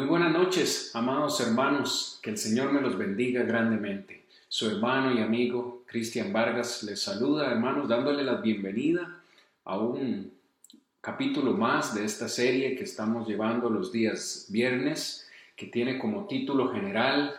Muy buenas noches, amados hermanos, que el Señor me los bendiga grandemente. Su hermano y amigo Cristian Vargas les saluda, hermanos, dándole la bienvenida a un capítulo más de esta serie que estamos llevando los días viernes, que tiene como título general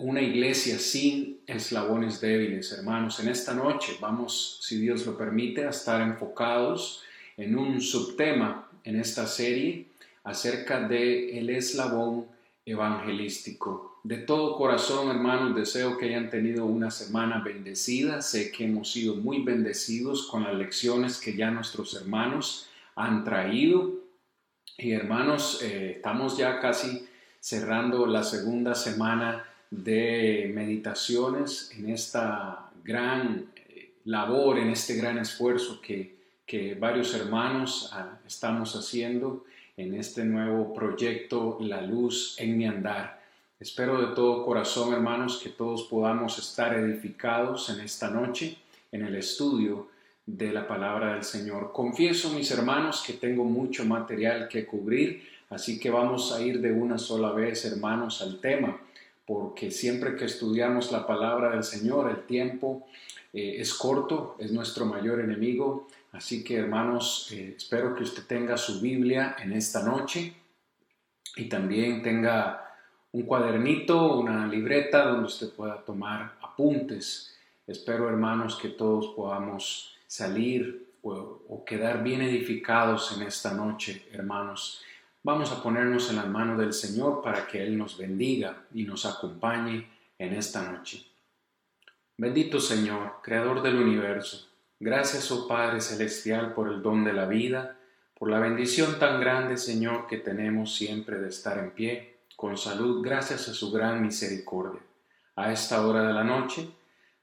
Una iglesia sin eslabones débiles, hermanos. En esta noche vamos, si Dios lo permite, a estar enfocados en un subtema en esta serie acerca de el eslabón evangelístico. De todo corazón, hermanos, deseo que hayan tenido una semana bendecida. Sé que hemos sido muy bendecidos con las lecciones que ya nuestros hermanos han traído. Y hermanos, eh, estamos ya casi cerrando la segunda semana de meditaciones en esta gran eh, labor, en este gran esfuerzo que, que varios hermanos ah, estamos haciendo en este nuevo proyecto La Luz en mi andar. Espero de todo corazón, hermanos, que todos podamos estar edificados en esta noche en el estudio de la palabra del Señor. Confieso, mis hermanos, que tengo mucho material que cubrir, así que vamos a ir de una sola vez, hermanos, al tema, porque siempre que estudiamos la palabra del Señor, el tiempo eh, es corto, es nuestro mayor enemigo, Así que hermanos, eh, espero que usted tenga su Biblia en esta noche y también tenga un cuadernito, una libreta donde usted pueda tomar apuntes. Espero hermanos que todos podamos salir o, o quedar bien edificados en esta noche, hermanos. Vamos a ponernos en las manos del Señor para que Él nos bendiga y nos acompañe en esta noche. Bendito Señor, Creador del universo. Gracias, oh Padre Celestial, por el don de la vida, por la bendición tan grande, Señor, que tenemos siempre de estar en pie, con salud, gracias a su gran misericordia. A esta hora de la noche,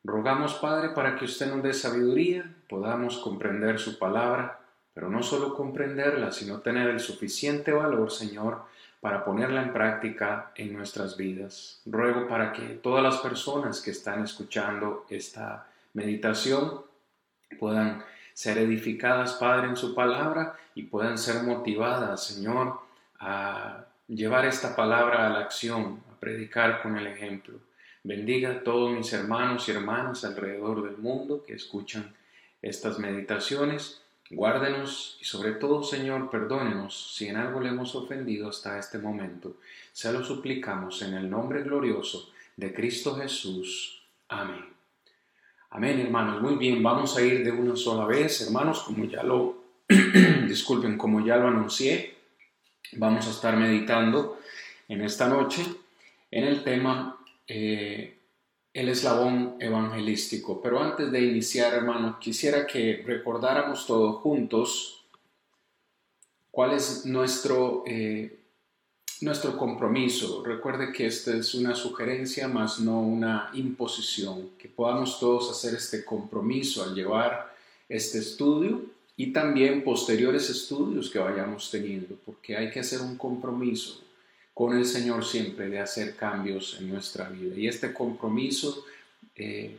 rogamos, Padre, para que usted nos dé sabiduría, podamos comprender su palabra, pero no solo comprenderla, sino tener el suficiente valor, Señor, para ponerla en práctica en nuestras vidas. Ruego para que todas las personas que están escuchando esta meditación puedan ser edificadas, Padre, en su palabra y puedan ser motivadas, Señor, a llevar esta palabra a la acción, a predicar con el ejemplo. Bendiga a todos mis hermanos y hermanas alrededor del mundo que escuchan estas meditaciones. Guárdenos y sobre todo, Señor, perdónenos si en algo le hemos ofendido hasta este momento. Se lo suplicamos en el nombre glorioso de Cristo Jesús. Amén. Amén, hermanos. Muy bien, vamos a ir de una sola vez, hermanos, como ya lo, disculpen, como ya lo anuncié, vamos a estar meditando en esta noche en el tema eh, el eslabón evangelístico. Pero antes de iniciar, hermanos, quisiera que recordáramos todos juntos cuál es nuestro eh, nuestro compromiso. Recuerde que esta es una sugerencia, más no una imposición, que podamos todos hacer este compromiso al llevar este estudio y también posteriores estudios que vayamos teniendo, porque hay que hacer un compromiso con el Señor siempre de hacer cambios en nuestra vida. Y este compromiso eh,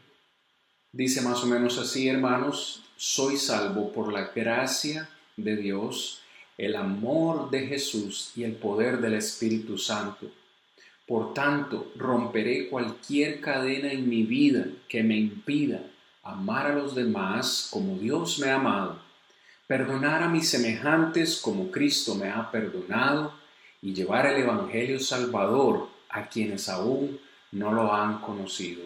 dice más o menos así, hermanos, soy salvo por la gracia de Dios el amor de Jesús y el poder del Espíritu Santo. Por tanto, romperé cualquier cadena en mi vida que me impida amar a los demás como Dios me ha amado, perdonar a mis semejantes como Cristo me ha perdonado y llevar el Evangelio Salvador a quienes aún no lo han conocido.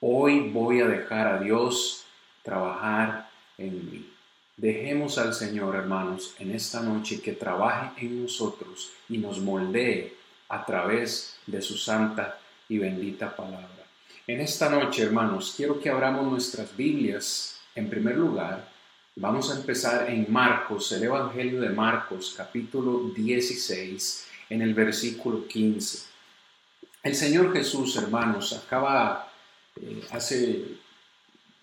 Hoy voy a dejar a Dios trabajar en mí. Dejemos al Señor, hermanos, en esta noche que trabaje en nosotros y nos moldee a través de su santa y bendita palabra. En esta noche, hermanos, quiero que abramos nuestras Biblias. En primer lugar, vamos a empezar en Marcos, el Evangelio de Marcos, capítulo 16, en el versículo 15. El Señor Jesús, hermanos, acaba, eh, hace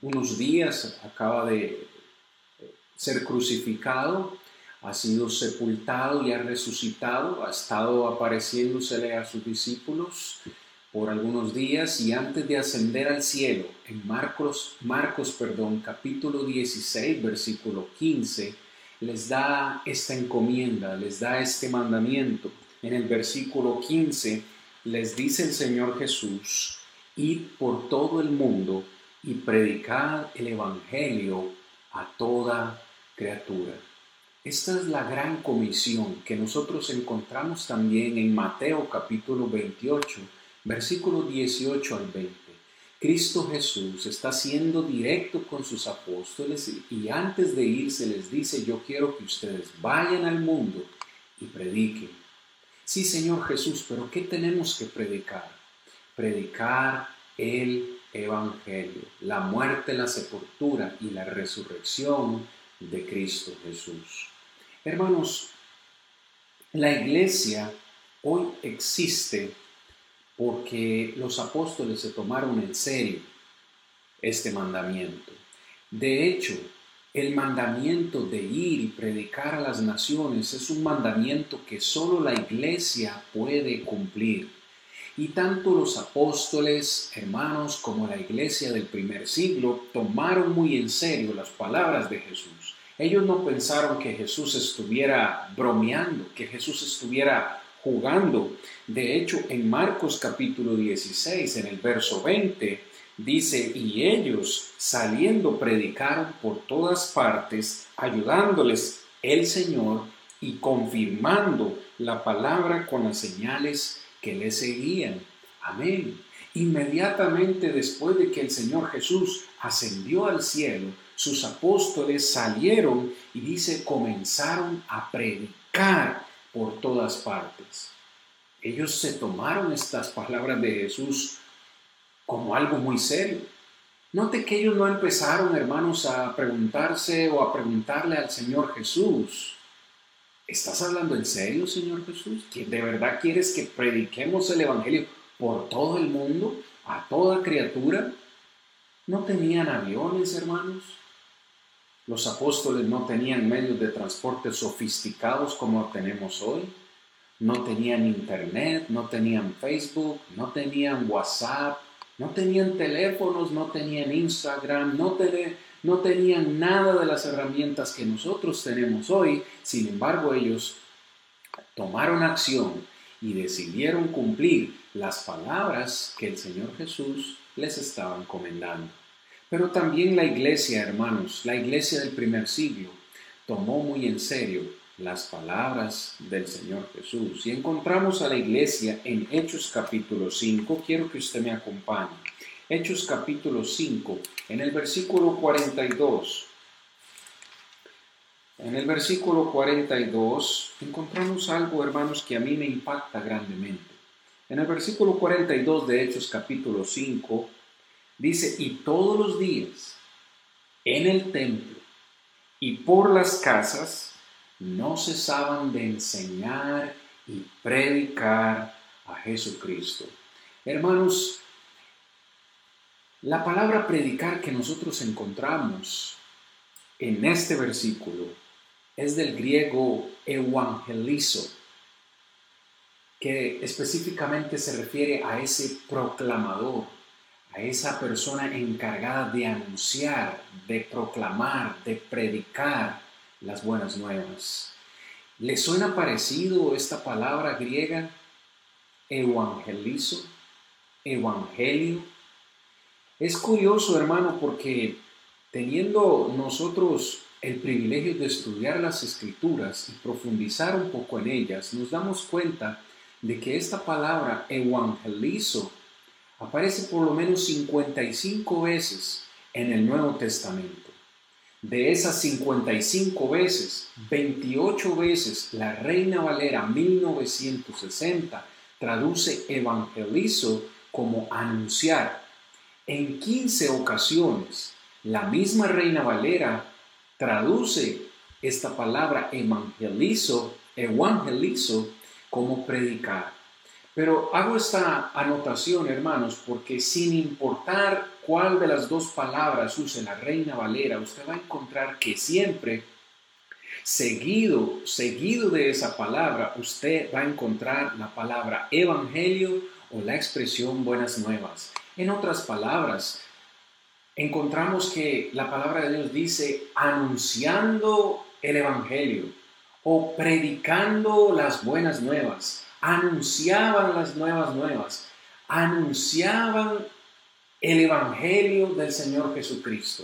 unos días, acaba de ser crucificado, ha sido sepultado y ha resucitado, ha estado apareciéndosele a sus discípulos por algunos días y antes de ascender al cielo, en Marcos, Marcos perdón, capítulo 16, versículo 15, les da esta encomienda, les da este mandamiento. en el versículo 15, les dice el Señor Jesús, id por todo el mundo y predicad el Evangelio a toda criatura. Esta es la gran comisión que nosotros encontramos también en Mateo capítulo 28, versículo 18 al 20. Cristo Jesús está siendo directo con sus apóstoles y antes de irse les dice, yo quiero que ustedes vayan al mundo y prediquen. Sí, Señor Jesús, pero ¿qué tenemos que predicar? Predicar el Evangelio, la muerte, la sepultura y la resurrección de Cristo Jesús. Hermanos, la iglesia hoy existe porque los apóstoles se tomaron en serio este mandamiento. De hecho, el mandamiento de ir y predicar a las naciones es un mandamiento que solo la iglesia puede cumplir. Y tanto los apóstoles, hermanos, como la iglesia del primer siglo tomaron muy en serio las palabras de Jesús. Ellos no pensaron que Jesús estuviera bromeando, que Jesús estuviera jugando. De hecho, en Marcos capítulo 16, en el verso 20, dice, y ellos saliendo predicaron por todas partes, ayudándoles el Señor y confirmando la palabra con las señales que le seguían. Amén. Inmediatamente después de que el Señor Jesús ascendió al cielo, sus apóstoles salieron y dice, comenzaron a predicar por todas partes. Ellos se tomaron estas palabras de Jesús como algo muy serio. Note que ellos no empezaron, hermanos, a preguntarse o a preguntarle al Señor Jesús, ¿estás hablando en serio, Señor Jesús? ¿Que de verdad quieres que prediquemos el Evangelio por todo el mundo, a toda criatura? ¿No tenían aviones, hermanos? Los apóstoles no tenían medios de transporte sofisticados como tenemos hoy. No tenían internet, no tenían Facebook, no tenían WhatsApp, no tenían teléfonos, no tenían Instagram, no, no tenían nada de las herramientas que nosotros tenemos hoy. Sin embargo, ellos tomaron acción y decidieron cumplir las palabras que el Señor Jesús les estaba encomendando. Pero también la iglesia, hermanos, la iglesia del primer siglo, tomó muy en serio las palabras del Señor Jesús. Y encontramos a la iglesia en Hechos capítulo 5. Quiero que usted me acompañe. Hechos capítulo 5, en el versículo 42. En el versículo 42 encontramos algo, hermanos, que a mí me impacta grandemente. En el versículo 42 de Hechos capítulo 5 Dice, y todos los días en el templo y por las casas no cesaban de enseñar y predicar a Jesucristo. Hermanos, la palabra predicar que nosotros encontramos en este versículo es del griego evangelizo, que específicamente se refiere a ese proclamador a esa persona encargada de anunciar, de proclamar, de predicar las buenas nuevas. ¿Le suena parecido esta palabra griega? Evangelizo, evangelio. Es curioso, hermano, porque teniendo nosotros el privilegio de estudiar las escrituras y profundizar un poco en ellas, nos damos cuenta de que esta palabra evangelizo aparece por lo menos 55 veces en el Nuevo Testamento. De esas 55 veces, 28 veces la Reina Valera 1960 traduce evangelizo como anunciar. En 15 ocasiones, la misma Reina Valera traduce esta palabra evangelizo, evangelizo como predicar. Pero hago esta anotación, hermanos, porque sin importar cuál de las dos palabras use la Reina Valera, usted va a encontrar que siempre, seguido, seguido de esa palabra, usted va a encontrar la palabra evangelio o la expresión buenas nuevas. En otras palabras, encontramos que la palabra de Dios dice anunciando el evangelio o predicando las buenas nuevas anunciaban las nuevas nuevas, anunciaban el Evangelio del Señor Jesucristo.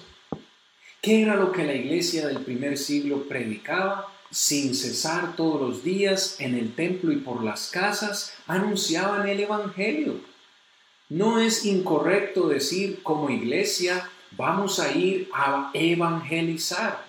¿Qué era lo que la iglesia del primer siglo predicaba? Sin cesar todos los días en el templo y por las casas, anunciaban el Evangelio. No es incorrecto decir como iglesia vamos a ir a evangelizar,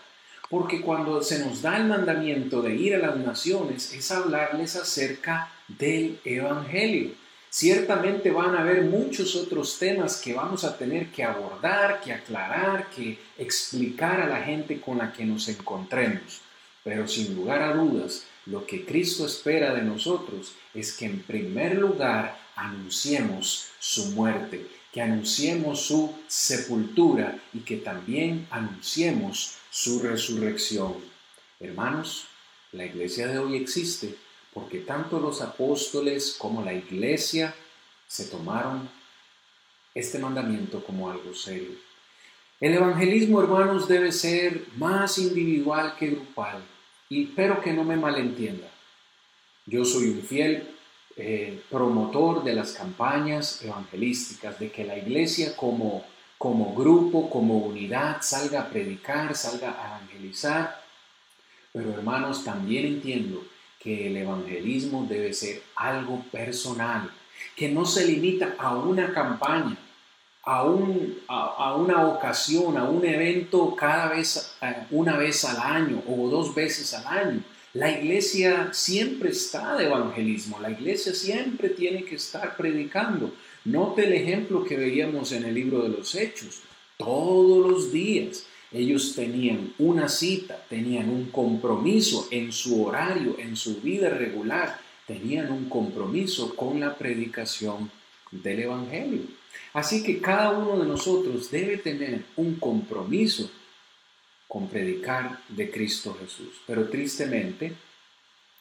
porque cuando se nos da el mandamiento de ir a las naciones es hablarles acerca del Evangelio. Ciertamente van a haber muchos otros temas que vamos a tener que abordar, que aclarar, que explicar a la gente con la que nos encontremos. Pero sin lugar a dudas, lo que Cristo espera de nosotros es que en primer lugar anunciemos su muerte, que anunciemos su sepultura y que también anunciemos su resurrección. Hermanos, la iglesia de hoy existe porque tanto los apóstoles como la iglesia se tomaron este mandamiento como algo serio. El evangelismo, hermanos, debe ser más individual que grupal, y espero que no me malentienda. Yo soy un fiel eh, promotor de las campañas evangelísticas, de que la iglesia como, como grupo, como unidad, salga a predicar, salga a evangelizar. Pero hermanos, también entiendo que el evangelismo debe ser algo personal, que no se limita a una campaña, a, un, a, una ocasión, a un evento cada vez, eh, una vez al año o dos veces al año. La iglesia siempre está de evangelismo, la iglesia siempre tiene que estar predicando. Note el ejemplo que veíamos en el libro de los Hechos, todos los días ellos tenían una cita, tenían un compromiso en su horario, en su vida regular, tenían un compromiso con la predicación del Evangelio. Así que cada uno de nosotros debe tener un compromiso con predicar de Cristo Jesús. Pero tristemente,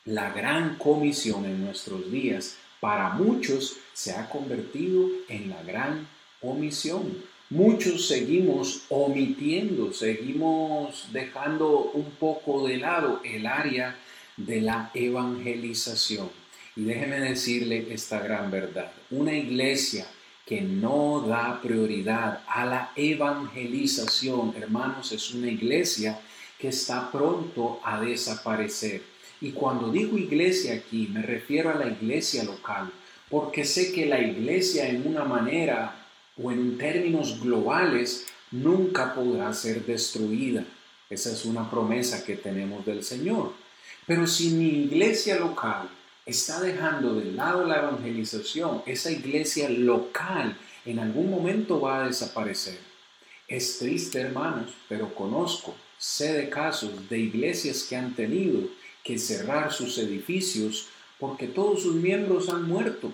la gran comisión en nuestros días para muchos se ha convertido en la gran omisión muchos seguimos omitiendo, seguimos dejando un poco de lado el área de la evangelización. Y déjeme decirle esta gran verdad. Una iglesia que no da prioridad a la evangelización, hermanos, es una iglesia que está pronto a desaparecer. Y cuando digo iglesia aquí, me refiero a la iglesia local, porque sé que la iglesia en una manera o en términos globales nunca podrá ser destruida. Esa es una promesa que tenemos del Señor. Pero si mi iglesia local está dejando de lado la evangelización, esa iglesia local en algún momento va a desaparecer. Es triste, hermanos, pero conozco, sé de casos de iglesias que han tenido que cerrar sus edificios porque todos sus miembros han muerto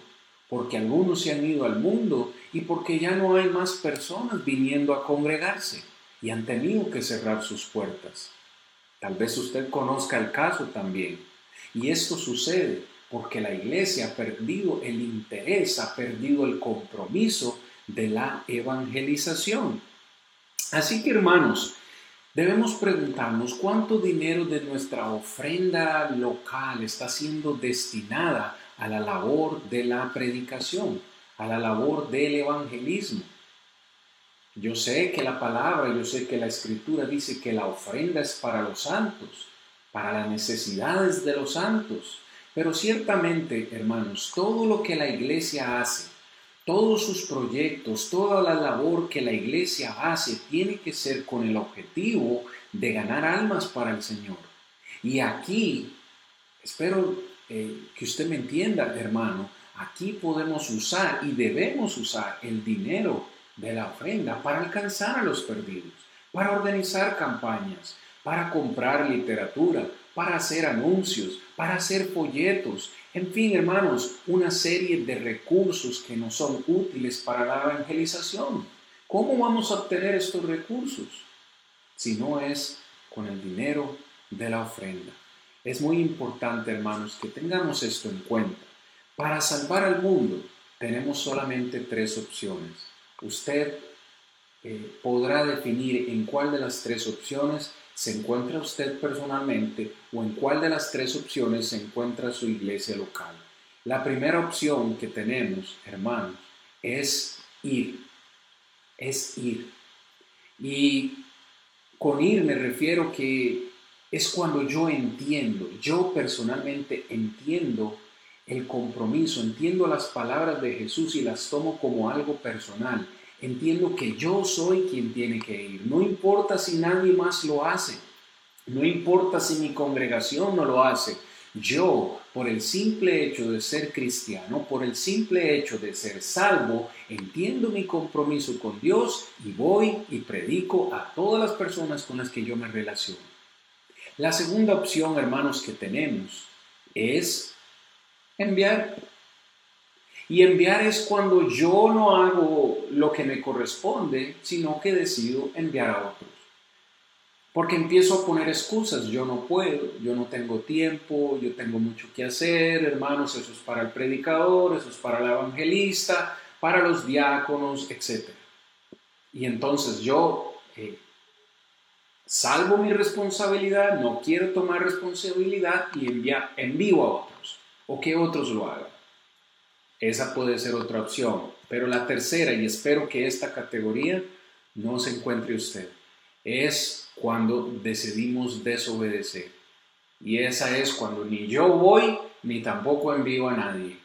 porque algunos se han ido al mundo y porque ya no hay más personas viniendo a congregarse y han tenido que cerrar sus puertas. Tal vez usted conozca el caso también. Y esto sucede porque la iglesia ha perdido el interés, ha perdido el compromiso de la evangelización. Así que hermanos, debemos preguntarnos cuánto dinero de nuestra ofrenda local está siendo destinada a la labor de la predicación, a la labor del evangelismo. Yo sé que la palabra, yo sé que la escritura dice que la ofrenda es para los santos, para las necesidades de los santos. Pero ciertamente, hermanos, todo lo que la iglesia hace, todos sus proyectos, toda la labor que la iglesia hace, tiene que ser con el objetivo de ganar almas para el Señor. Y aquí, espero eh, que usted me entienda, hermano, aquí podemos usar y debemos usar el dinero de la ofrenda para alcanzar a los perdidos, para organizar campañas, para comprar literatura, para hacer anuncios, para hacer folletos, en fin, hermanos, una serie de recursos que nos son útiles para la evangelización. ¿Cómo vamos a obtener estos recursos? Si no es con el dinero de la ofrenda. Es muy importante, hermanos, que tengamos esto en cuenta. Para salvar al mundo tenemos solamente tres opciones. Usted eh, podrá definir en cuál de las tres opciones se encuentra usted personalmente o en cuál de las tres opciones se encuentra su iglesia local. La primera opción que tenemos, hermanos, es ir. Es ir. Y con ir me refiero que es cuando yo entiendo, yo personalmente entiendo el compromiso, entiendo las palabras de Jesús y las tomo como algo personal. Entiendo que yo soy quien tiene que ir. No importa si nadie más lo hace. No importa si mi congregación no lo hace. Yo, por el simple hecho de ser cristiano, por el simple hecho de ser salvo, entiendo mi compromiso con Dios y voy y predico a todas las personas con las que yo me relaciono. La segunda opción, hermanos, que tenemos es enviar. Y enviar es cuando yo no hago lo que me corresponde, sino que decido enviar a otros. Porque empiezo a poner excusas, yo no puedo, yo no tengo tiempo, yo tengo mucho que hacer, hermanos, eso es para el predicador, eso es para el evangelista, para los diáconos, etc. Y entonces yo eh, salvo mi responsabilidad, no quiero tomar responsabilidad y envío a otros, o que otros lo hagan. Esa puede ser otra opción. Pero la tercera, y espero que esta categoría no se encuentre usted, es cuando decidimos desobedecer. Y esa es cuando ni yo voy ni tampoco envío a nadie.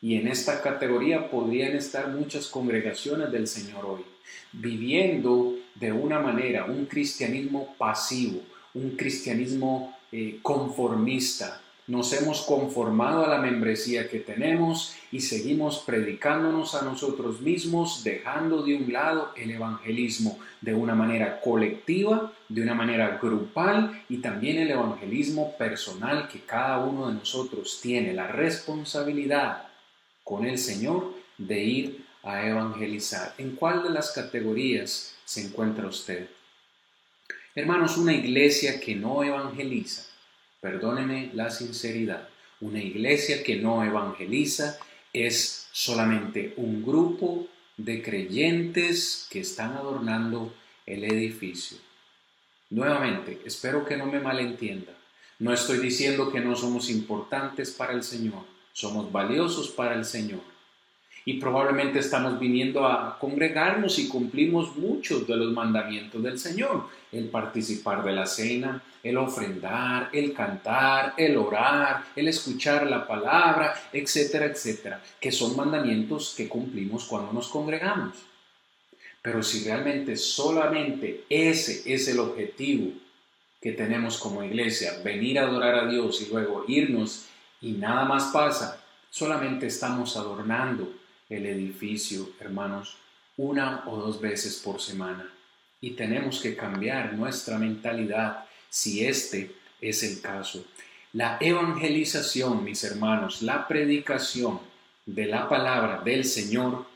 Y en esta categoría podrían estar muchas congregaciones del Señor hoy, viviendo de una manera un cristianismo pasivo, un cristianismo eh, conformista, nos hemos conformado a la membresía que tenemos y seguimos predicándonos a nosotros mismos, dejando de un lado el evangelismo de una manera colectiva, de una manera grupal y también el evangelismo personal que cada uno de nosotros tiene la responsabilidad con el Señor de ir a evangelizar. ¿En cuál de las categorías se encuentra usted? Hermanos, una iglesia que no evangeliza perdóneme la sinceridad, una iglesia que no evangeliza es solamente un grupo de creyentes que están adornando el edificio. Nuevamente, espero que no me malentienda. No estoy diciendo que no somos importantes para el Señor, somos valiosos para el Señor y probablemente estamos viniendo a congregarnos y cumplimos muchos de los mandamientos del Señor, el participar de la cena, el ofrendar, el cantar, el orar, el escuchar la palabra, etcétera, etcétera, que son mandamientos que cumplimos cuando nos congregamos. Pero si realmente solamente ese es el objetivo que tenemos como iglesia, venir a adorar a Dios y luego irnos y nada más pasa, solamente estamos adornando el edificio, hermanos, una o dos veces por semana. Y tenemos que cambiar nuestra mentalidad si este es el caso. La evangelización, mis hermanos, la predicación de la palabra del Señor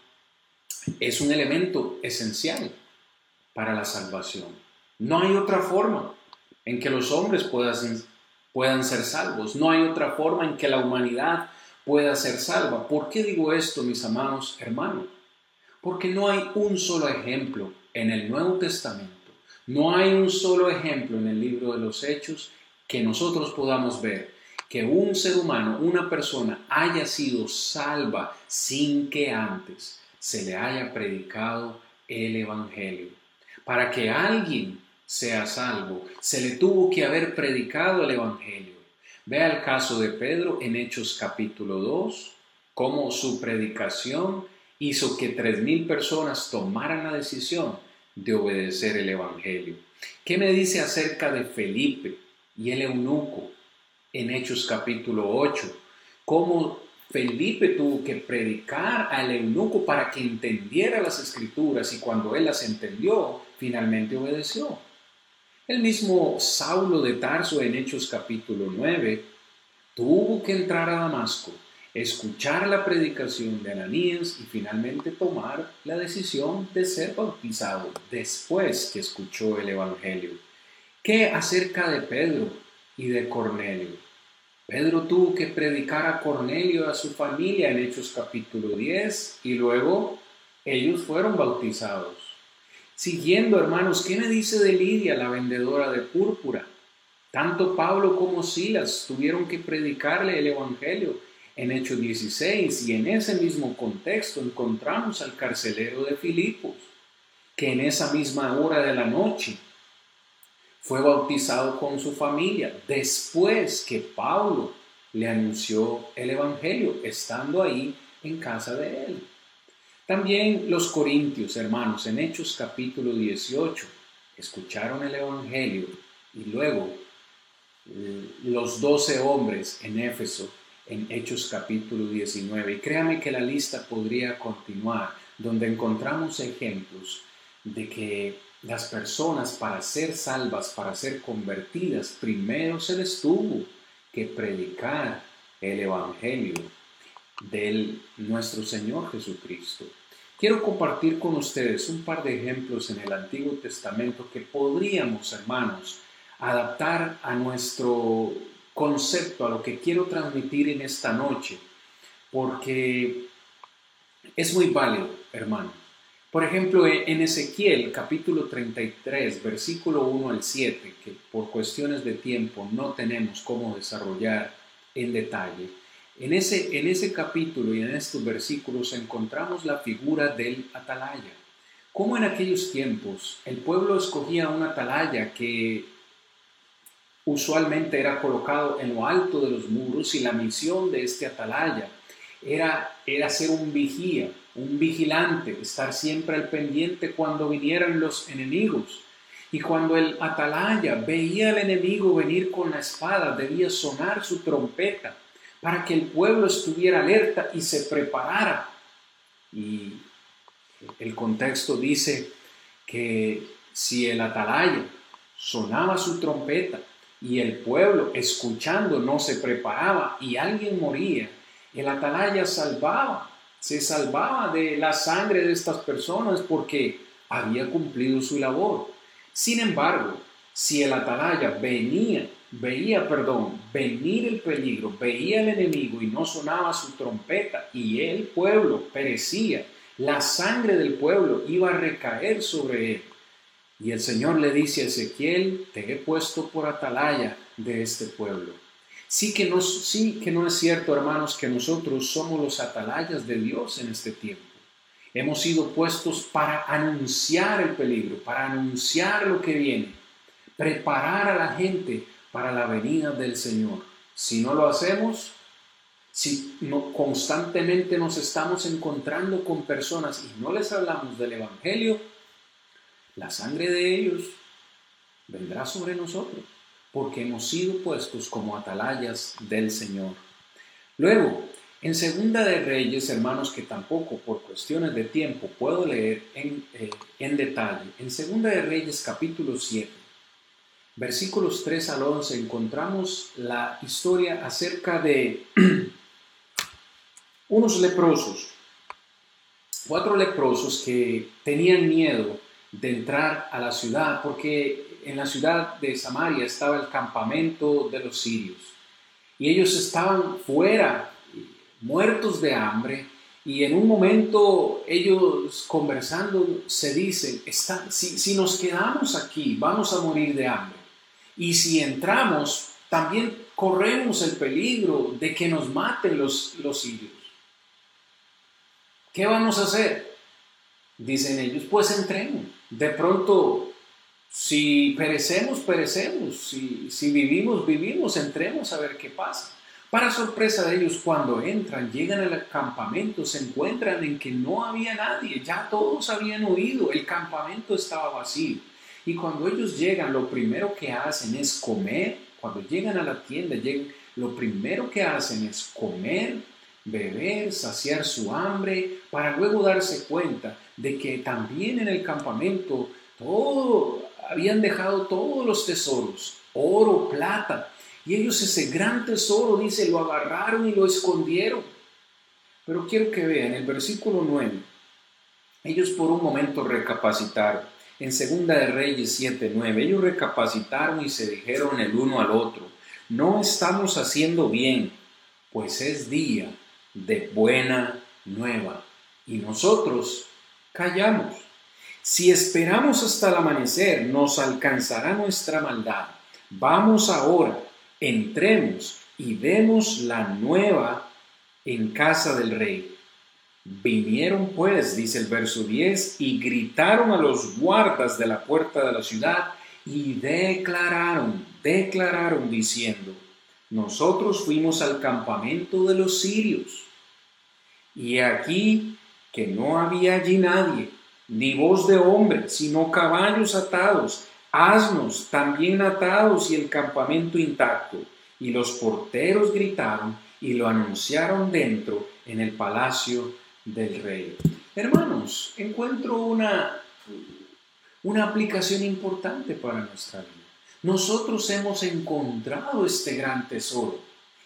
es un elemento esencial para la salvación. No hay otra forma en que los hombres puedan, puedan ser salvos. No hay otra forma en que la humanidad pueda ser salva. ¿Por qué digo esto, mis amados hermanos? Porque no hay un solo ejemplo en el Nuevo Testamento, no hay un solo ejemplo en el libro de los Hechos que nosotros podamos ver que un ser humano, una persona, haya sido salva sin que antes se le haya predicado el Evangelio. Para que alguien sea salvo, se le tuvo que haber predicado el Evangelio. Vea el caso de Pedro en Hechos capítulo 2, cómo su predicación hizo que tres mil personas tomaran la decisión de obedecer el Evangelio. ¿Qué me dice acerca de Felipe y el eunuco en Hechos capítulo 8? Cómo Felipe tuvo que predicar al eunuco para que entendiera las escrituras y cuando él las entendió, finalmente obedeció. El mismo Saulo de Tarso en Hechos capítulo 9 tuvo que entrar a Damasco, escuchar la predicación de Ananías y finalmente tomar la decisión de ser bautizado después que escuchó el Evangelio. ¿Qué acerca de Pedro y de Cornelio? Pedro tuvo que predicar a Cornelio y a su familia en Hechos capítulo 10 y luego ellos fueron bautizados. Siguiendo, hermanos, ¿qué me dice de Lidia, la vendedora de púrpura? Tanto Pablo como Silas tuvieron que predicarle el Evangelio. en Hechos 16 y en ese mismo contexto encontramos al carcelero de Filipos, que en esa misma hora de la noche fue bautizado con su familia después que Pablo le anunció el Evangelio, estando ahí en casa de él. También los corintios, hermanos, en Hechos capítulo 18, escucharon el Evangelio y luego eh, los doce hombres en Éfeso en Hechos capítulo 19. Y créame que la lista podría continuar, donde encontramos ejemplos de que las personas para ser salvas, para ser convertidas, primero se les tuvo que predicar el Evangelio de nuestro Señor Jesucristo. Quiero compartir con ustedes un par de ejemplos en el Antiguo Testamento que podríamos, hermanos, adaptar a nuestro concepto, a lo que quiero transmitir en esta noche, porque es muy válido, hermano. Por ejemplo, en Ezequiel capítulo 33, versículo 1 al 7, que por cuestiones de tiempo no tenemos cómo desarrollar en detalle, en ese, en ese capítulo y en estos versículos encontramos la figura del atalaya. Como en aquellos tiempos el pueblo escogía un atalaya que usualmente era colocado en lo alto de los muros y la misión de este atalaya era, era ser un vigía, un vigilante, estar siempre al pendiente cuando vinieran los enemigos. Y cuando el atalaya veía al enemigo venir con la espada, debía sonar su trompeta para que el pueblo estuviera alerta y se preparara. Y el contexto dice que si el atalaya sonaba su trompeta y el pueblo escuchando no se preparaba y alguien moría, el atalaya salvaba, se salvaba de la sangre de estas personas porque había cumplido su labor. Sin embargo, si el atalaya venía, veía, perdón, venir el peligro, veía el enemigo y no sonaba su trompeta y el pueblo perecía, la sangre del pueblo iba a recaer sobre él. Y el Señor le dice a Ezequiel, te he puesto por atalaya de este pueblo. Sí que, no, sí que no es cierto, hermanos, que nosotros somos los atalayas de Dios en este tiempo. Hemos sido puestos para anunciar el peligro, para anunciar lo que viene, preparar a la gente para la venida del Señor. Si no lo hacemos, si constantemente nos estamos encontrando con personas y no les hablamos del Evangelio, la sangre de ellos vendrá sobre nosotros porque hemos sido puestos como atalayas del Señor. Luego, en Segunda de Reyes, hermanos, que tampoco por cuestiones de tiempo puedo leer en, eh, en detalle, en Segunda de Reyes capítulo 7, versículos 3 al 11, encontramos la historia acerca de unos leprosos, cuatro leprosos que tenían miedo de entrar a la ciudad porque en la ciudad de Samaria estaba el campamento de los sirios. Y ellos estaban fuera, muertos de hambre, y en un momento ellos conversando se dicen, si, si nos quedamos aquí vamos a morir de hambre. Y si entramos, también corremos el peligro de que nos maten los, los sirios. ¿Qué vamos a hacer? Dicen ellos, pues entremos. De pronto si perecemos, perecemos. Si, si vivimos, vivimos. Entremos a ver qué pasa. Para sorpresa de ellos, cuando entran, llegan al campamento, se encuentran en que no había nadie, ya todos habían huido, el campamento estaba vacío. Y cuando ellos llegan, lo primero que hacen es comer. Cuando llegan a la tienda, llegan, lo primero que hacen es comer, beber, saciar su hambre, para luego darse cuenta de que también en el campamento todo habían dejado todos los tesoros, oro, plata, y ellos ese gran tesoro, dice, lo agarraron y lo escondieron. Pero quiero que vean el versículo 9. Ellos por un momento recapacitaron. En Segunda de Reyes 7, 9, ellos recapacitaron y se dijeron el uno al otro, no estamos haciendo bien, pues es día de buena nueva. Y nosotros callamos. Si esperamos hasta el amanecer, nos alcanzará nuestra maldad. Vamos ahora, entremos y demos la nueva en casa del rey. Vinieron pues, dice el verso 10, y gritaron a los guardas de la puerta de la ciudad y declararon, declararon diciendo, nosotros fuimos al campamento de los sirios. Y aquí que no había allí nadie, ni voz de hombre, sino caballos atados, asnos también atados y el campamento intacto. Y los porteros gritaron y lo anunciaron dentro en el palacio del rey. Hermanos, encuentro una, una aplicación importante para nuestra vida. Nosotros hemos encontrado este gran tesoro,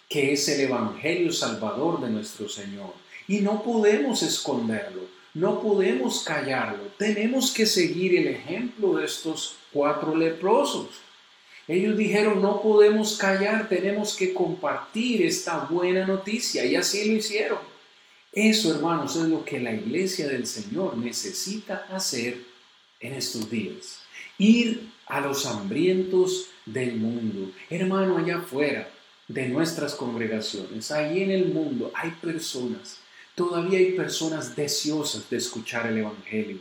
que es el Evangelio Salvador de nuestro Señor. Y no podemos esconderlo, no podemos callarlo. Tenemos que seguir el ejemplo de estos cuatro leprosos. Ellos dijeron, no podemos callar, tenemos que compartir esta buena noticia. Y así lo hicieron. Eso, hermanos, es lo que la iglesia del Señor necesita hacer en estos días. Ir a los hambrientos del mundo. Hermano, allá afuera de nuestras congregaciones, ahí en el mundo hay personas, todavía hay personas deseosas de escuchar el Evangelio.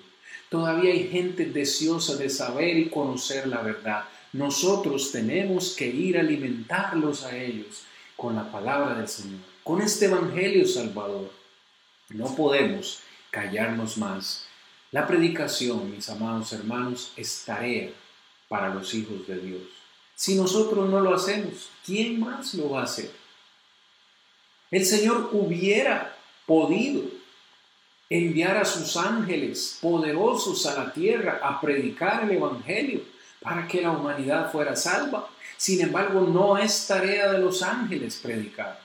Todavía hay gente deseosa de saber y conocer la verdad. Nosotros tenemos que ir a alimentarlos a ellos con la palabra del Señor, con este Evangelio Salvador. No podemos callarnos más. La predicación, mis amados hermanos, es tarea para los hijos de Dios. Si nosotros no lo hacemos, ¿quién más lo va a hacer? El Señor hubiera podido enviar a sus ángeles poderosos a la tierra a predicar el Evangelio para que la humanidad fuera salva. Sin embargo, no es tarea de los ángeles predicar.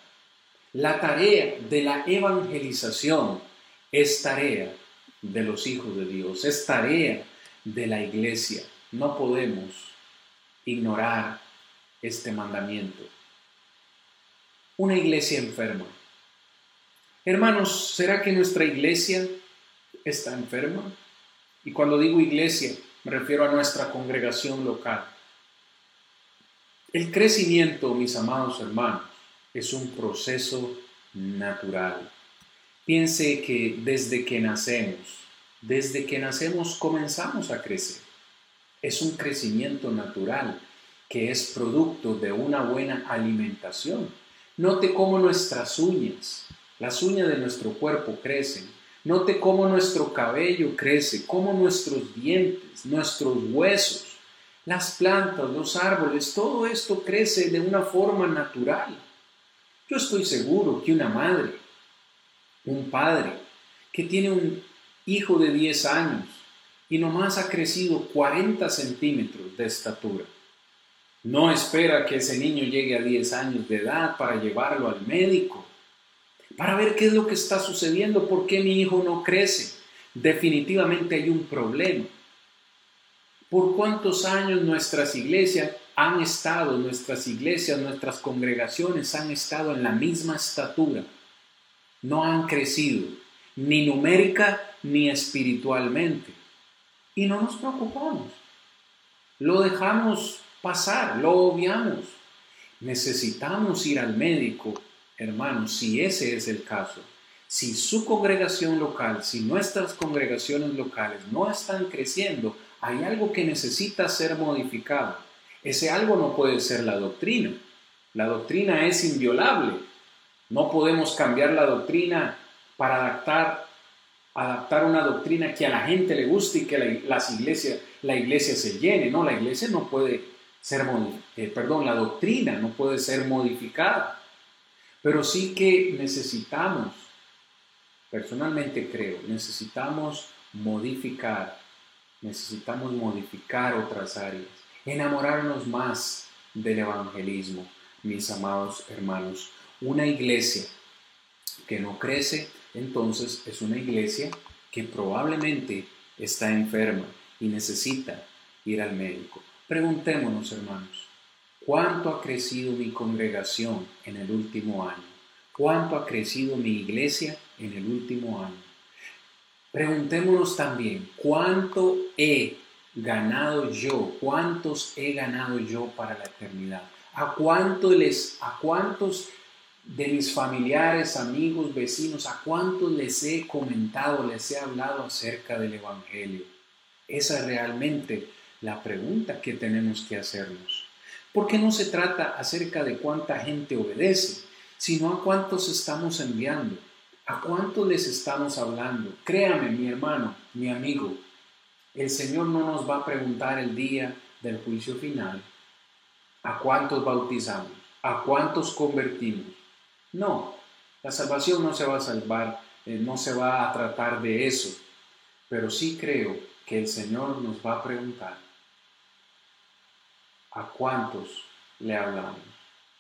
La tarea de la evangelización es tarea de los hijos de Dios, es tarea de la iglesia. No podemos ignorar este mandamiento. Una iglesia enferma. Hermanos, ¿será que nuestra iglesia está enferma? Y cuando digo iglesia, me refiero a nuestra congregación local. El crecimiento, mis amados hermanos, es un proceso natural. Piense que desde que nacemos, desde que nacemos comenzamos a crecer es un crecimiento natural que es producto de una buena alimentación. Note cómo nuestras uñas, las uñas de nuestro cuerpo crecen. Note cómo nuestro cabello crece, cómo nuestros dientes, nuestros huesos, las plantas, los árboles, todo esto crece de una forma natural. Yo estoy seguro que una madre, un padre, que tiene un hijo de 10 años, y nomás ha crecido 40 centímetros de estatura. No espera que ese niño llegue a 10 años de edad para llevarlo al médico, para ver qué es lo que está sucediendo, por qué mi hijo no crece. Definitivamente hay un problema. ¿Por cuántos años nuestras iglesias han estado, nuestras iglesias, nuestras congregaciones han estado en la misma estatura? No han crecido, ni numérica ni espiritualmente y no nos preocupamos. Lo dejamos pasar, lo obviamos. Necesitamos ir al médico, hermanos, si ese es el caso. Si su congregación local, si nuestras congregaciones locales no están creciendo, hay algo que necesita ser modificado. Ese algo no puede ser la doctrina. La doctrina es inviolable. No podemos cambiar la doctrina para adaptar adaptar una doctrina que a la gente le guste y que la, las iglesias, la iglesia se llene. No, la iglesia no puede ser, eh, perdón, la doctrina no puede ser modificada. Pero sí que necesitamos, personalmente creo, necesitamos modificar, necesitamos modificar otras áreas, enamorarnos más del evangelismo, mis amados hermanos. Una iglesia que no crece entonces es una iglesia que probablemente está enferma y necesita ir al médico. Preguntémonos, hermanos, ¿cuánto ha crecido mi congregación en el último año? ¿Cuánto ha crecido mi iglesia en el último año? Preguntémonos también, ¿cuánto he ganado yo? ¿Cuántos he ganado yo para la eternidad? ¿A, cuánto les, a cuántos de mis familiares, amigos, vecinos, a cuántos les he comentado, les he hablado acerca del Evangelio. Esa es realmente la pregunta que tenemos que hacernos. Porque no se trata acerca de cuánta gente obedece, sino a cuántos estamos enviando, a cuántos les estamos hablando. Créame, mi hermano, mi amigo, el Señor no nos va a preguntar el día del juicio final a cuántos bautizamos, a cuántos convertimos. No, la salvación no se va a salvar, eh, no se va a tratar de eso, pero sí creo que el Señor nos va a preguntar a cuántos le hablamos,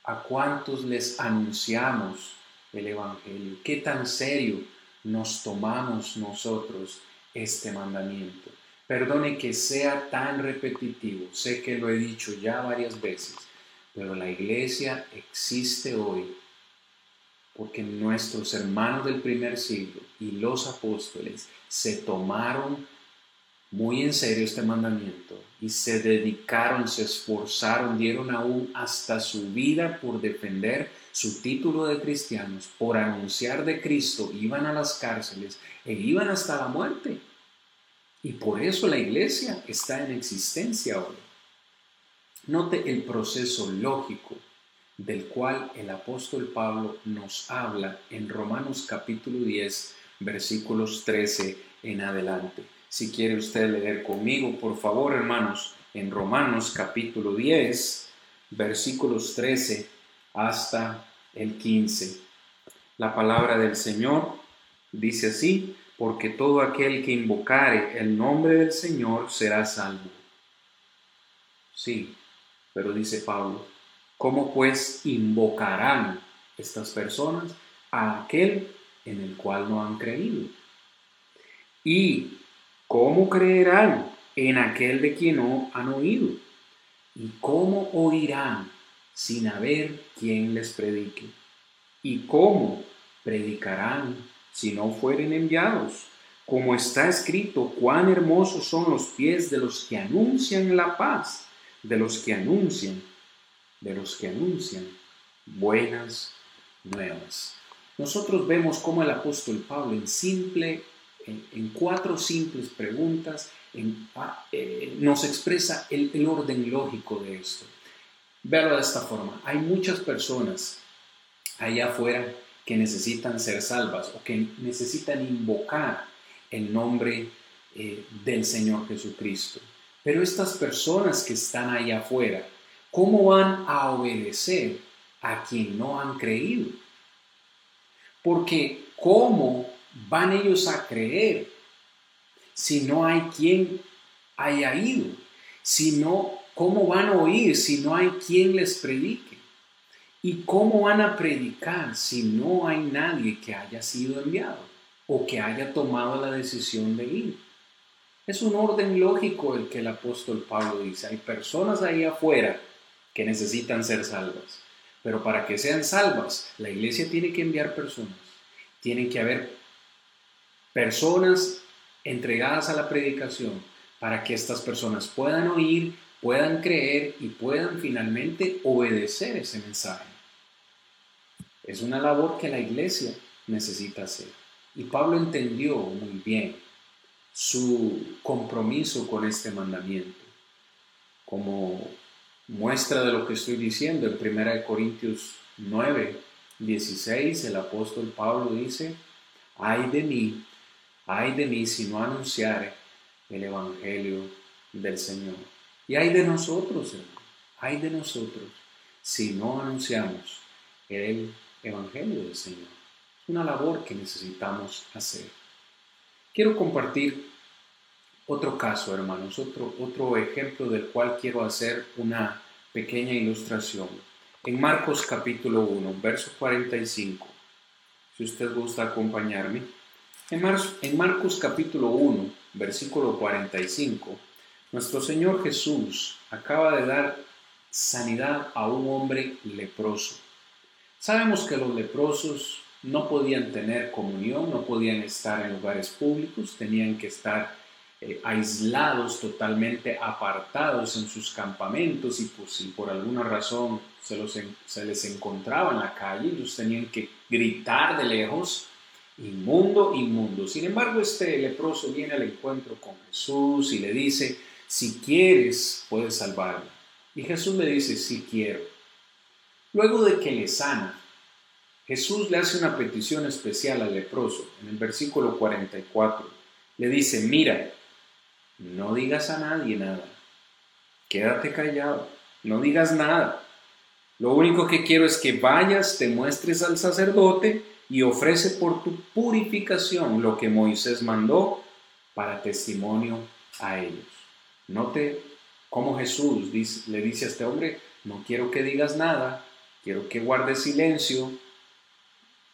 a cuántos les anunciamos el Evangelio, qué tan serio nos tomamos nosotros este mandamiento. Perdone que sea tan repetitivo, sé que lo he dicho ya varias veces, pero la iglesia existe hoy porque nuestros hermanos del primer siglo y los apóstoles se tomaron muy en serio este mandamiento y se dedicaron, se esforzaron, dieron aún hasta su vida por defender su título de cristianos, por anunciar de Cristo, iban a las cárceles e iban hasta la muerte. Y por eso la iglesia está en existencia hoy. Note el proceso lógico del cual el apóstol Pablo nos habla en Romanos capítulo 10, versículos 13 en adelante. Si quiere usted leer conmigo, por favor, hermanos, en Romanos capítulo 10, versículos 13 hasta el 15. La palabra del Señor dice así, porque todo aquel que invocare el nombre del Señor será salvo. Sí, pero dice Pablo, ¿cómo pues invocarán estas personas a aquel en el cual no han creído? ¿Y cómo creerán en aquel de quien no han oído? ¿Y cómo oirán sin haber quien les predique? ¿Y cómo predicarán si no fueren enviados. Como está escrito, cuán hermosos son los pies de los que anuncian la paz, de los que anuncian, de los que anuncian buenas nuevas. Nosotros vemos cómo el apóstol Pablo en simple, en, cuatro simples preguntas, ah, eh, nos expresa el, el orden lógico de esto. Véalo de esta forma. Hay muchas personas allá afuera que necesitan ser salvas o que necesitan invocar el nombre eh, del Señor Jesucristo. Pero estas personas que están ahí afuera, ¿cómo van a obedecer a quien no han creído? Porque ¿cómo van ellos a creer si no hay quien haya ido? Si no, ¿cómo van a oír si no hay quien les predique? ¿Y cómo van a predicar si no hay nadie que haya sido enviado o que haya tomado la decisión de ir? Es un orden lógico el que el apóstol Pablo dice. Hay personas ahí afuera que necesitan ser salvas, pero para que sean salvas, la iglesia tiene que enviar personas. Tienen que haber personas entregadas a la predicación para que estas personas puedan oír, puedan creer y puedan finalmente obedecer ese mensaje. Es una labor que la iglesia necesita hacer. Y Pablo entendió muy bien su compromiso con este mandamiento. Como muestra de lo que estoy diciendo, en 1 Corintios 9, 16, el apóstol Pablo dice, ay de mí, ay de mí si no anunciare el Evangelio del Señor. Y hay de nosotros, hermano, hay de nosotros si no anunciamos el Evangelio del Señor. Una labor que necesitamos hacer. Quiero compartir otro caso, hermanos, otro, otro ejemplo del cual quiero hacer una pequeña ilustración. En Marcos capítulo 1, verso 45, si usted gusta acompañarme. En, en Marcos capítulo 1, versículo 45, nuestro Señor Jesús acaba de dar sanidad a un hombre leproso. Sabemos que los leprosos no podían tener comunión, no podían estar en lugares públicos, tenían que estar eh, aislados, totalmente apartados en sus campamentos y pues, si por alguna razón se, los, se les encontraba en la calle, ellos tenían que gritar de lejos, inmundo, inmundo. Sin embargo, este leproso viene al encuentro con Jesús y le dice, si quieres, puedes salvarme. Y Jesús le dice, sí quiero. Luego de que le sana, Jesús le hace una petición especial al leproso. En el versículo 44 le dice, mira, no digas a nadie nada. Quédate callado, no digas nada. Lo único que quiero es que vayas, te muestres al sacerdote y ofrece por tu purificación lo que Moisés mandó para testimonio a ellos. Note cómo Jesús le dice a este hombre, no quiero que digas nada, quiero que guardes silencio,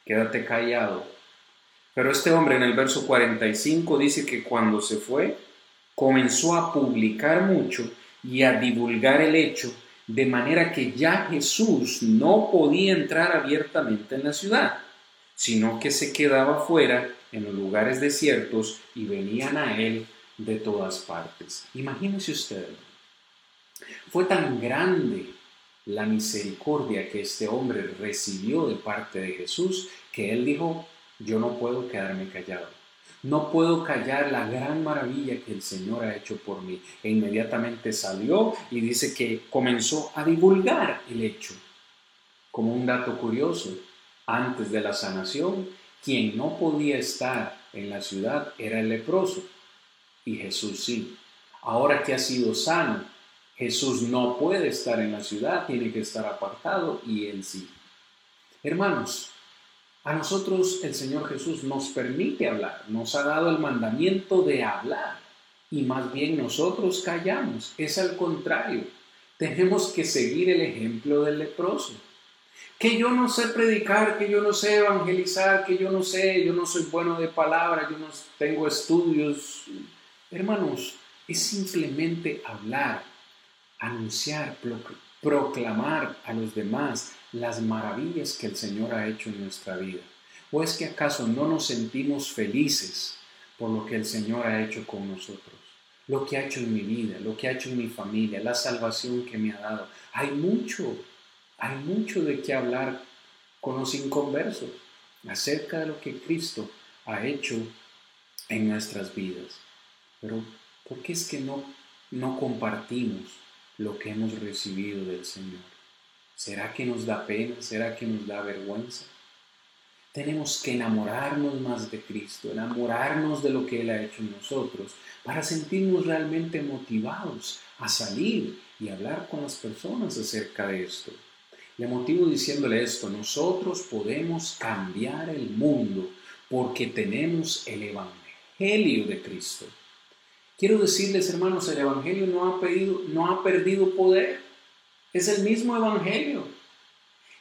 quédate callado. Pero este hombre en el verso 45 dice que cuando se fue, comenzó a publicar mucho y a divulgar el hecho, de manera que ya Jesús no podía entrar abiertamente en la ciudad, sino que se quedaba fuera en los lugares desiertos y venían a él de todas partes. Imagínense usted, fue tan grande la misericordia que este hombre recibió de parte de Jesús, que él dijo, yo no puedo quedarme callado. No puedo callar la gran maravilla que el Señor ha hecho por mí. E inmediatamente salió y dice que comenzó a divulgar el hecho. Como un dato curioso, antes de la sanación, quien no podía estar en la ciudad era el leproso. Y Jesús sí. Ahora que ha sido sano, Jesús no puede estar en la ciudad, tiene que estar apartado y él sí. Hermanos, a nosotros el Señor Jesús nos permite hablar, nos ha dado el mandamiento de hablar y más bien nosotros callamos. Es al contrario, tenemos que seguir el ejemplo del leproso. Que yo no sé predicar, que yo no sé evangelizar, que yo no sé, yo no soy bueno de palabra, yo no tengo estudios. Hermanos, es simplemente hablar anunciar, proclamar a los demás las maravillas que el Señor ha hecho en nuestra vida? ¿O es que acaso no nos sentimos felices por lo que el Señor ha hecho con nosotros? Lo que ha hecho en mi vida, lo que ha hecho en mi familia, la salvación que me ha dado. Hay mucho, hay mucho de qué hablar con los inconversos acerca de lo que Cristo ha hecho en nuestras vidas. Pero, ¿por qué es que no, no compartimos lo que hemos recibido del Señor? ¿Será que nos da pena? ¿Será que nos da vergüenza? Tenemos que enamorarnos más de Cristo, enamorarnos de lo que Él ha hecho en nosotros, para sentirnos realmente motivados a salir y hablar con las personas acerca de esto. Le motivo diciéndole esto, nosotros podemos cambiar el mundo porque tenemos el Evangelio de Cristo. Quiero decirles, hermanos, el Evangelio no ha, pedido, no ha perdido poder. Es el mismo Evangelio.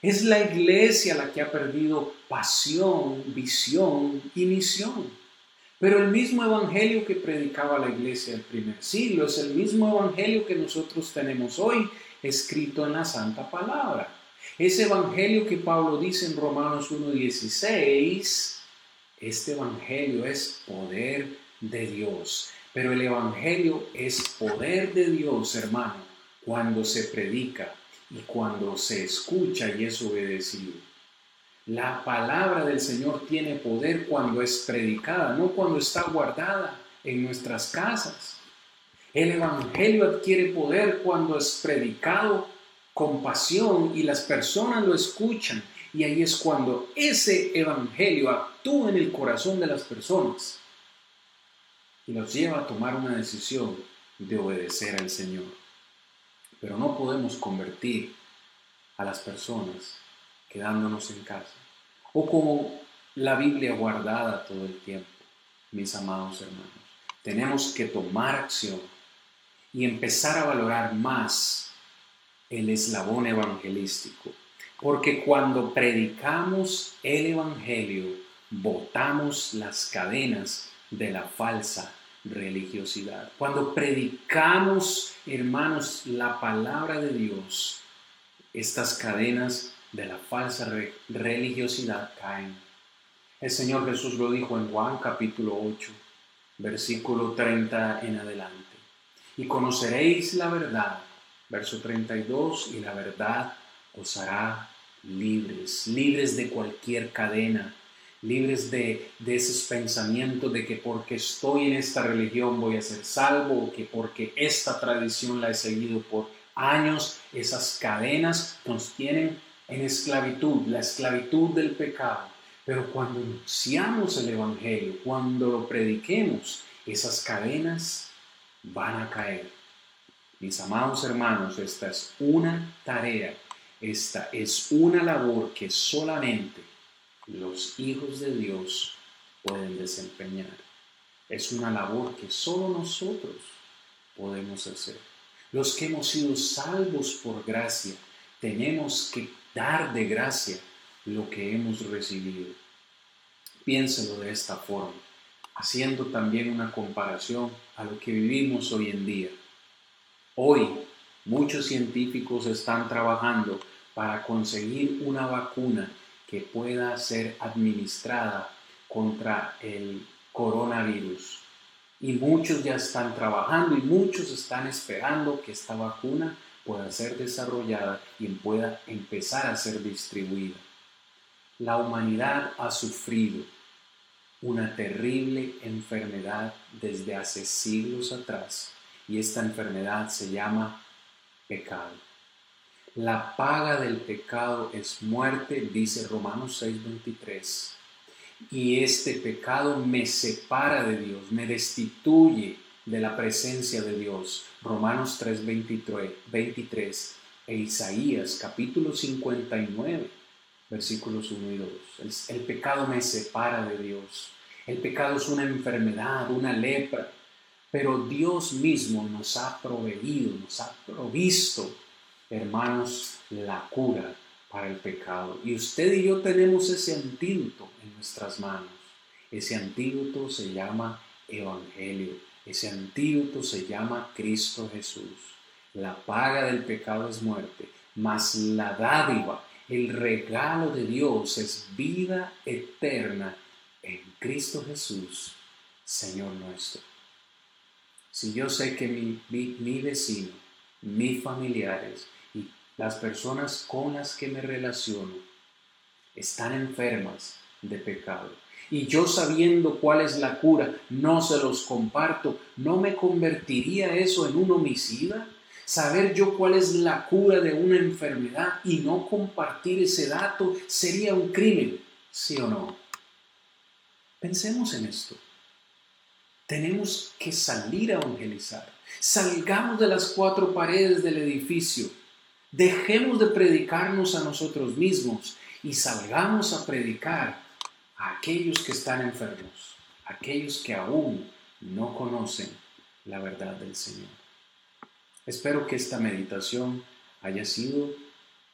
Es la iglesia la que ha perdido pasión, visión y misión. Pero el mismo evangelio que predicaba la iglesia del primer siglo es el mismo evangelio que nosotros tenemos hoy escrito en la Santa Palabra. Ese evangelio que Pablo dice en Romanos 1.16, este evangelio es poder de Dios. Pero el Evangelio es poder de Dios, hermano, cuando se predica y cuando se escucha y es obedecido. La palabra del Señor tiene poder cuando es predicada, no cuando está guardada en nuestras casas. El Evangelio adquiere poder cuando es predicado con pasión y las personas lo escuchan. Y ahí es cuando ese Evangelio actúa en el corazón de las personas y nos lleva a tomar una decisión de obedecer al Señor. Pero no podemos convertir a las personas quedándonos en casa o con la Biblia guardada todo el tiempo, mis amados hermanos. Tenemos que tomar acción y empezar a valorar más el eslabón evangelístico, porque cuando predicamos el Evangelio, botamos las cadenas de la falsa religiosidad. Cuando predicamos, hermanos, la palabra de Dios, estas cadenas de la falsa religiosidad caen. El Señor Jesús lo dijo en Juan capítulo 8, versículo 30 en adelante. Y conoceréis la verdad, verso 32, y la verdad os hará libres, libres de cualquier cadena, libres de, de esos pensamientos de que porque estoy en esta religión voy a ser salvo o que porque esta tradición la he seguido por años, esas cadenas nos tienen en esclavitud, la esclavitud del pecado. Pero cuando anunciamos el Evangelio, cuando lo prediquemos, esas cadenas van a caer. Mis amados hermanos, esta es una tarea, esta es una labor que solamente los hijos de Dios pueden desempeñar. Es una labor que solo nosotros podemos hacer. Los que hemos sido salvos por gracia, tenemos que dar de gracia lo que hemos recibido. Piénselo de esta forma, haciendo también una comparación a lo que vivimos hoy en día. Hoy muchos científicos están trabajando para conseguir una vacuna que pueda ser administrada contra el coronavirus. Y muchos ya están trabajando y muchos están esperando que esta vacuna pueda ser desarrollada y pueda empezar a ser distribuida. La humanidad ha sufrido una terrible enfermedad desde hace siglos atrás y esta enfermedad se llama pecado. La paga del pecado es muerte, dice Romanos 6:23. Y este pecado me separa de Dios, me destituye de la presencia de Dios. Romanos 3:23 23, e Isaías capítulo 59, versículos 1 y 2. El, el pecado me separa de Dios. El pecado es una enfermedad, una lepra, pero Dios mismo nos ha proveído, nos ha provisto hermanos, la cura para el pecado. Y usted y yo tenemos ese antídoto en nuestras manos. Ese antídoto se llama Evangelio. Ese antídoto se llama Cristo Jesús. La paga del pecado es muerte, mas la dádiva, el regalo de Dios es vida eterna en Cristo Jesús, Señor nuestro. Si yo sé que mi, mi, mi vecino, mis familiares, las personas con las que me relaciono están enfermas de pecado. Y yo sabiendo cuál es la cura, no se los comparto, ¿no me convertiría eso en un homicida? Saber yo cuál es la cura de una enfermedad y no compartir ese dato sería un crimen, ¿sí o no? Pensemos en esto. Tenemos que salir a evangelizar. Salgamos de las cuatro paredes del edificio Dejemos de predicarnos a nosotros mismos y salgamos a predicar a aquellos que están enfermos, aquellos que aún no conocen la verdad del Señor. Espero que esta meditación haya sido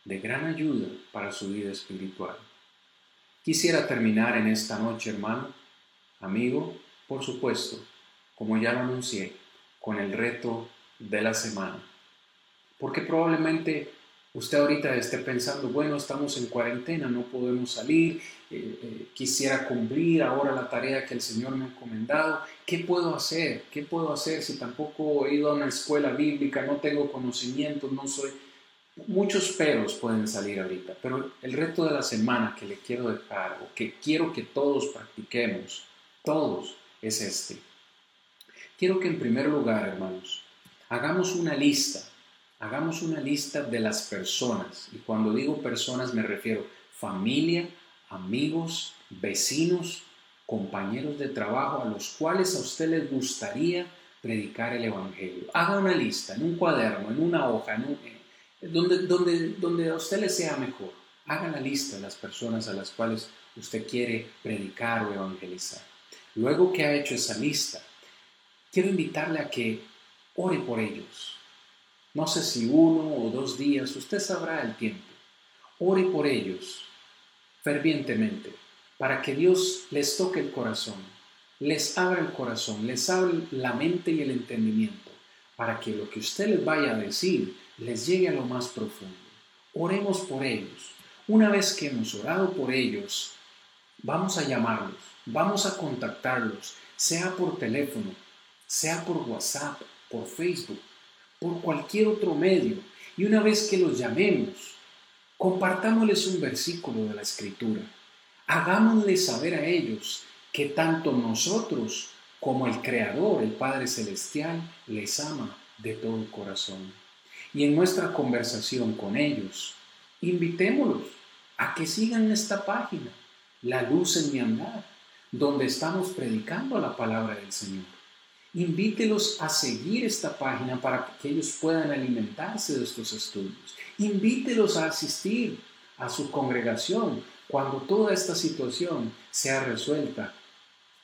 de gran ayuda para su vida espiritual. Quisiera terminar en esta noche, hermano, amigo, por supuesto, como ya lo anuncié, con el reto de la semana porque probablemente usted ahorita esté pensando, bueno, estamos en cuarentena, no podemos salir, eh, eh, quisiera cumplir ahora la tarea que el Señor me ha encomendado. ¿Qué puedo hacer? ¿Qué puedo hacer si tampoco he ido a una escuela bíblica, no tengo conocimiento, no soy... Muchos peros pueden salir ahorita, pero el reto de la semana que le quiero dejar o que quiero que todos practiquemos, todos, es este. Quiero que en primer lugar, hermanos, hagamos una lista hagamos una lista de las personas, y cuando digo personas me refiero familia, amigos, vecinos, compañeros de trabajo a los cuales a usted les gustaría predicar el Evangelio. Haga una lista en un cuaderno, en una hoja, en eh, donde, donde, donde a usted le sea mejor. Haga la lista de las personas a las cuales usted quiere predicar o evangelizar. Luego que ha hecho esa lista, quiero invitarle a que ore por ellos, no sé si uno o dos días, usted sabrá el tiempo. Ore por ellos fervientemente para que Dios les toque el corazón, les abra el corazón, les abra la mente y el entendimiento, para que lo que usted les vaya a decir les llegue a lo más profundo. Oremos por ellos. Una vez que hemos orado por ellos, vamos a llamarlos, vamos a contactarlos, sea por teléfono, sea por WhatsApp, por Facebook por cualquier otro medio. Y una vez que los llamemos, Compartámosles un versículo de la Escritura. Hagámosles saber a ellos que tanto nosotros como el Creador, el Padre Celestial, les ama de todo corazón. Y en nuestra conversación con ellos, invitémoslos a que sigan esta página, La Luz en mi andar, donde estamos predicando la palabra del Señor. Invítelos a seguir esta página para que ellos puedan alimentarse de estos estudios. Invítelos a asistir a su congregación cuando toda esta situación sea resuelta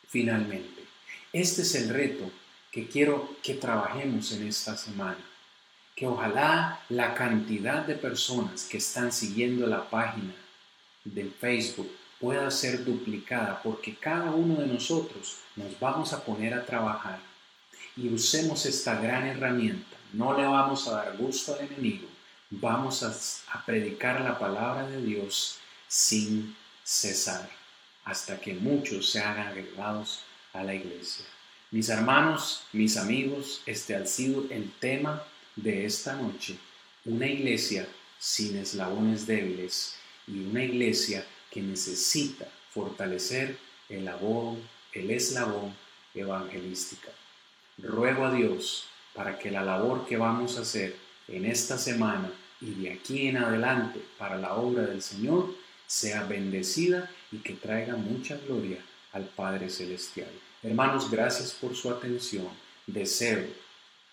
finalmente. Este es el reto que quiero que trabajemos en esta semana. Que ojalá la cantidad de personas que están siguiendo la página del Facebook pueda ser duplicada porque cada uno de nosotros nos vamos a poner a trabajar y usemos esta gran herramienta. No le vamos a dar gusto al enemigo, vamos a, predicar la palabra de Dios sin cesar hasta que muchos se hagan agregados a la iglesia. Mis hermanos, mis amigos, este ha sido el tema de esta noche. Una iglesia sin eslabones débiles y una iglesia que necesita fortalecer el, labor, el eslabón evangelística. Ruego a Dios para que la labor que vamos a hacer en esta semana y de aquí en adelante para la obra del Señor sea bendecida y que traiga mucha gloria al Padre Celestial. Hermanos, gracias por su atención. Deseo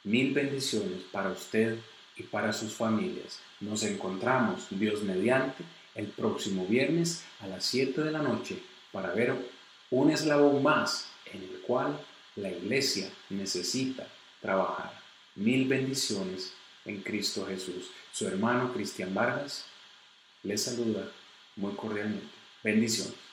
mil bendiciones para usted y para sus familias. Nos encontramos, Dios mediante, el próximo viernes a las 7 de la noche para ver un eslabón más en el cual la iglesia necesita trabajar. Mil bendiciones en Cristo Jesús. Su hermano Cristian Vargas le saluda muy cordialmente. Bendiciones.